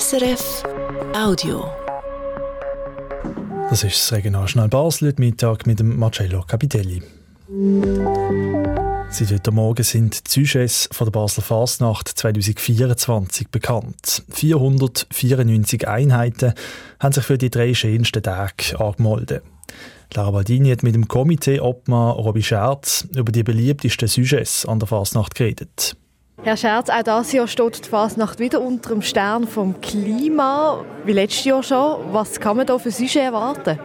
SRF Audio. Das ist das Regionaljournal Basel, heute Mittag mit dem Marcello Capitelli. Seit heute Morgen sind die Sujets von der Basler Fastnacht 2024 bekannt. 494 Einheiten haben sich für die drei schönsten Tage angemeldet. Lara Baldini hat mit dem Komitee Obmann Robi Scherz über die beliebtesten Sujets an der Fastnacht geredet. Herr Scherz, auch dieses Jahr steht die Fasnacht wieder unter dem Stern vom Klima, wie letztes Jahr schon. Was kann man da für Sujet erwarten?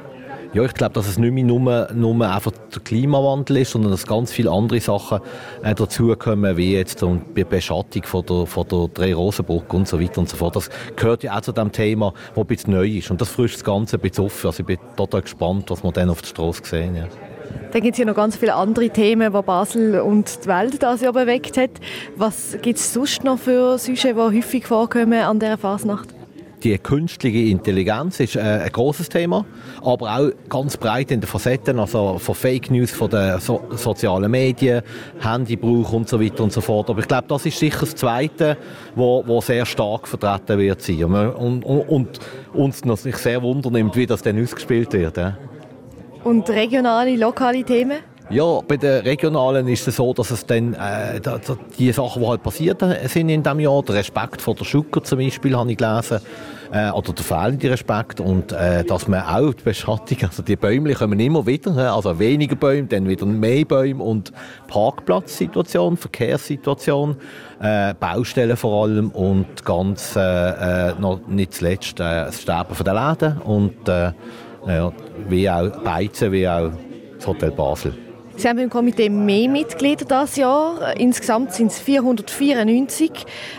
Ja, ich glaube, dass es nicht mehr nur, nur einfach der Klimawandel ist, sondern dass ganz viele andere Sachen äh, dazukommen, wie jetzt die Beschattung von der, von der Drei-Rosenburg und so weiter und so fort. Das gehört ja auch zu dem Thema, das ein bisschen neu ist. Und das frischt das Ganze ein bisschen auf. Also ich bin total gespannt, was wir dann auf der Straße sehen. Ja. Dann gibt es hier noch ganz viele andere Themen, die Basel und die Welt das Jahr bewegt hat. Was gibt es sonst noch für Sujets, die häufig vorkommen an dieser Fasnacht? Die künstliche Intelligenz ist äh, ein großes Thema, aber auch ganz breit in den Facetten, also von Fake News, von den so sozialen Medien, Handybrauch und so weiter und so fort. Aber ich glaube, das ist sicher das Zweite, wo, wo sehr stark vertreten wird sein und, und, und uns natürlich sehr wundernimmt, wie das dann ausgespielt wird. Ja. Und regionale, lokale Themen? Ja, bei den regionalen ist es so, dass es dann äh, die Sachen, die halt passiert sind in diesem Jahr, der Respekt vor der Schucker zum Beispiel, habe ich gelesen, äh, oder der fehlende Respekt. Und äh, dass man auch die Beschattung, also die Bäume kommen immer wieder, also weniger Bäume, dann wieder mehr Bäume und Parkplatzsituation, Verkehrssituation, äh, Baustellen vor allem und ganz äh, äh noch nicht zuletzt äh, das Sterben der Läden. Und äh, ja, wie auch Beizen, wie auch das Hotel Basel. Sie haben im Komitee mehr Mitglieder dieses Jahr. Insgesamt sind es 494.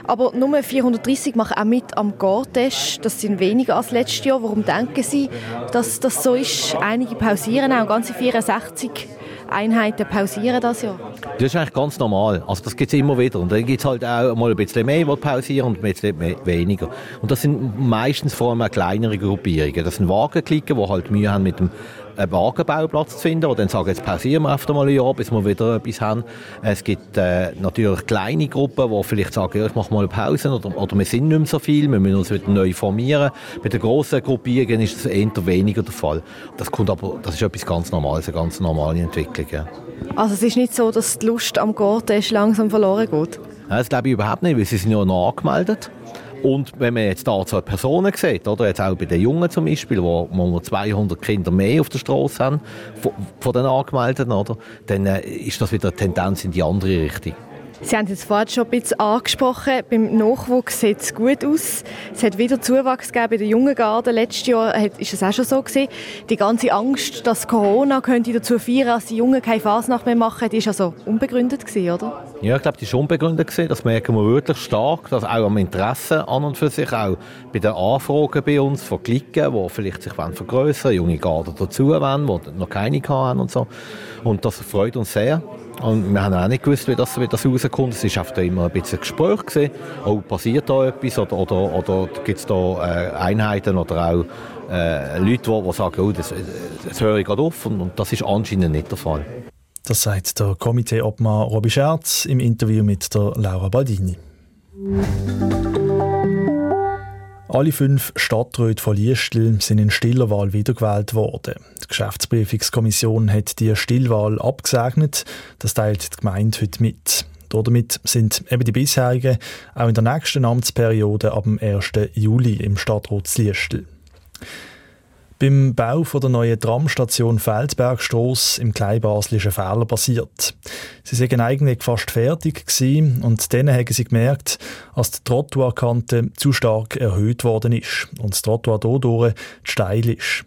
Aber nur 430 machen auch mit am Gortest. Das sind weniger als letztes Jahr. Warum denken Sie, dass das so ist? Einige pausieren auch. Ganze 64 Einheiten pausieren das Jahr. Das ist eigentlich ganz normal. Also das gibt es immer wieder. Und dann gibt es halt auch mal ein bisschen mehr, die pausieren und ein bisschen weniger. Und das sind meistens vor allem auch kleinere Gruppierungen. Das sind Wagenklicken, die halt Mühe haben mit dem einen Wagenbauplatz zu finden, oder dann sagen, jetzt pausieren wir einfach mal ein Jahr, bis wir wieder etwas haben. Es gibt äh, natürlich kleine Gruppen, die vielleicht sagen, ja, ich mache mal eine Pause oder, oder wir sind nicht mehr so viel, wir müssen uns wieder neu formieren. Bei den grossen Gruppierungen ist das eher weniger der Fall. Das, kommt aber, das ist etwas ganz Normales, eine ganz normale Entwicklung. Ja. Also es ist nicht so, dass die Lust am Garten langsam verloren geht? Das glaube ich überhaupt nicht, weil sie sind ja noch angemeldet. Und wenn man jetzt da zwei Personen sieht, oder jetzt auch bei den Jungen zum Beispiel, wo, wir 200 Kinder mehr auf der Straße haben, von, von den Angemeldeten, oder, dann äh, ist das wieder eine Tendenz in die andere Richtung. Sie haben es vorhin schon ein bisschen angesprochen. Beim Nachwuchs sieht es gut aus. Es hat wieder Zuwachs gegeben bei den jungen Garden. Letztes Jahr ist es auch schon so gewesen. Die ganze Angst, dass Corona könnte dazu führen, dass die Jungen keine Fasnacht mehr machen, die ist also unbegründet gewesen, oder? Ja, ich glaube, die ist unbegründet gewesen. Das merken wir wirklich stark. Dass auch am Interesse an und für sich, auch bei den Anfragen bei uns von Klicken, die vielleicht sich vergrößern junge Garden dazu wollen, die noch keine haben und so. Und das freut uns sehr. Und wir haben auch nicht gewusst, wie das, wie das rauskommt. Es war oft immer ein bisschen Gespräch. Gewesen. Oh, passiert da etwas? Oder, oder, oder gibt es da äh, Einheiten oder auch äh, Leute, die, die sagen, oh, das, das höre ich gerade auf. Und, und das ist anscheinend nicht der Fall. Das sagt der Komiteeobmann Robi Scherz im Interview mit der Laura Baldini. Alle fünf Stadträte von Liestel sind in stiller Wahl wiedergewählt worden. Die Geschäftsprüfungskommission hat die Stillwahl abgesegnet. Das teilt die Gemeinde heute mit. Damit sind eben die bisherigen auch in der nächsten Amtsperiode ab dem 1. Juli im Stadtrat Liestel. Beim Bau der neuen Tramstation Feldbergstrasse im ein Fehler passiert. Sie sind eigentlich fast fertig gewesen und dann haben sie gemerkt, dass die Trottoirkante zu stark erhöht worden ist und das Trottoir dadurch steil ist.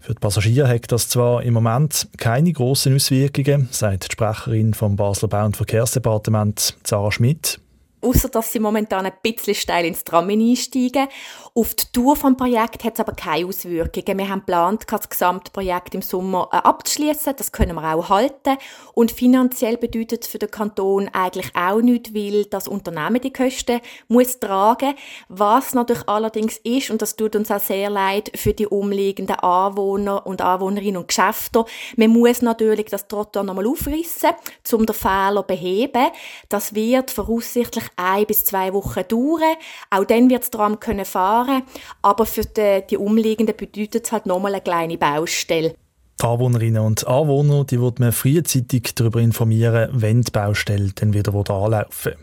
Für die Passagiere hat das zwar im Moment keine grossen Auswirkungen, sagt die Sprecherin vom Basler Bau- und Verkehrsdepartement Sarah Schmidt außer dass sie momentan ein bisschen steil ins Tram einsteigen. Auf die Tour vom Projekt hat es aber keine Auswirkungen. Wir haben geplant, das gesamte Projekt im Sommer äh, abzuschließen. Das können wir auch halten. Und finanziell bedeutet es für den Kanton eigentlich auch nicht, weil das Unternehmen die Kosten muss tragen. Was natürlich allerdings ist, und das tut uns auch sehr leid für die umliegenden Anwohner und Anwohnerinnen und Geschäfte, man muss natürlich das Trottoir nochmal aufrissen, um den Fehler zu beheben. Das wird voraussichtlich ein bis zwei Wochen dauern. Auch dann wird das Tram können fahren, aber für die, die Umliegenden bedeutet es halt nochmal eine kleine Baustelle. Die Anwohnerinnen und Anwohner die wird man frühzeitig darüber informieren, wenn die Baustelle dann wieder anlaufen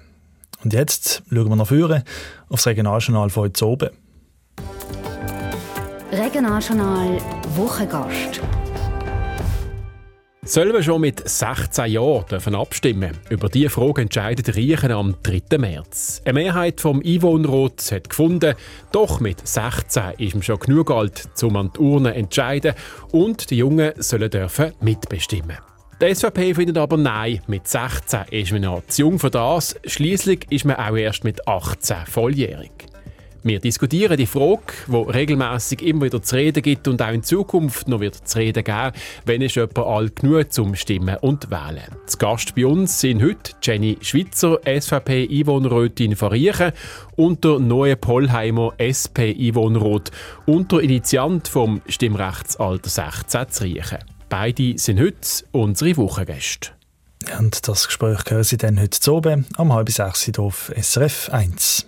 Und jetzt schauen wir nach vorne aufs Regionaljournal von heute oben. Regionaljournal Wochengast. Sollen wir schon mit 16 Jahren dürfen abstimmen? Über diese Frage entscheidet die Riechen am 3. März. Eine Mehrheit vom Einwohnerrat hat gefunden, doch mit 16 ist man schon genug alt, um an die Urne entscheiden und die Jungen sollen dürfen mitbestimmen. Die SVP findet aber nein, mit 16 ist man noch zu jung für das. Schließlich ist man auch erst mit 18 volljährig. Wir diskutieren die Frage, die regelmäßig immer wieder zu reden gibt und auch in Zukunft noch wird zu reden geben, wenn es jemand alt genug zum Stimmen und Wählen. Zu Gast bei uns sind heute Jenny Schwitzer, SVP-Einwohnerrätin von Riechen und der neue Pollheimer SP-Einwohnerrat und der Initiant vom Stimmrechtsalter 16 zu Riechen. Beide sind heute unsere Wochengäste. Und das Gespräch hören Sie dann heute oben am halb sechs auf SRF 1.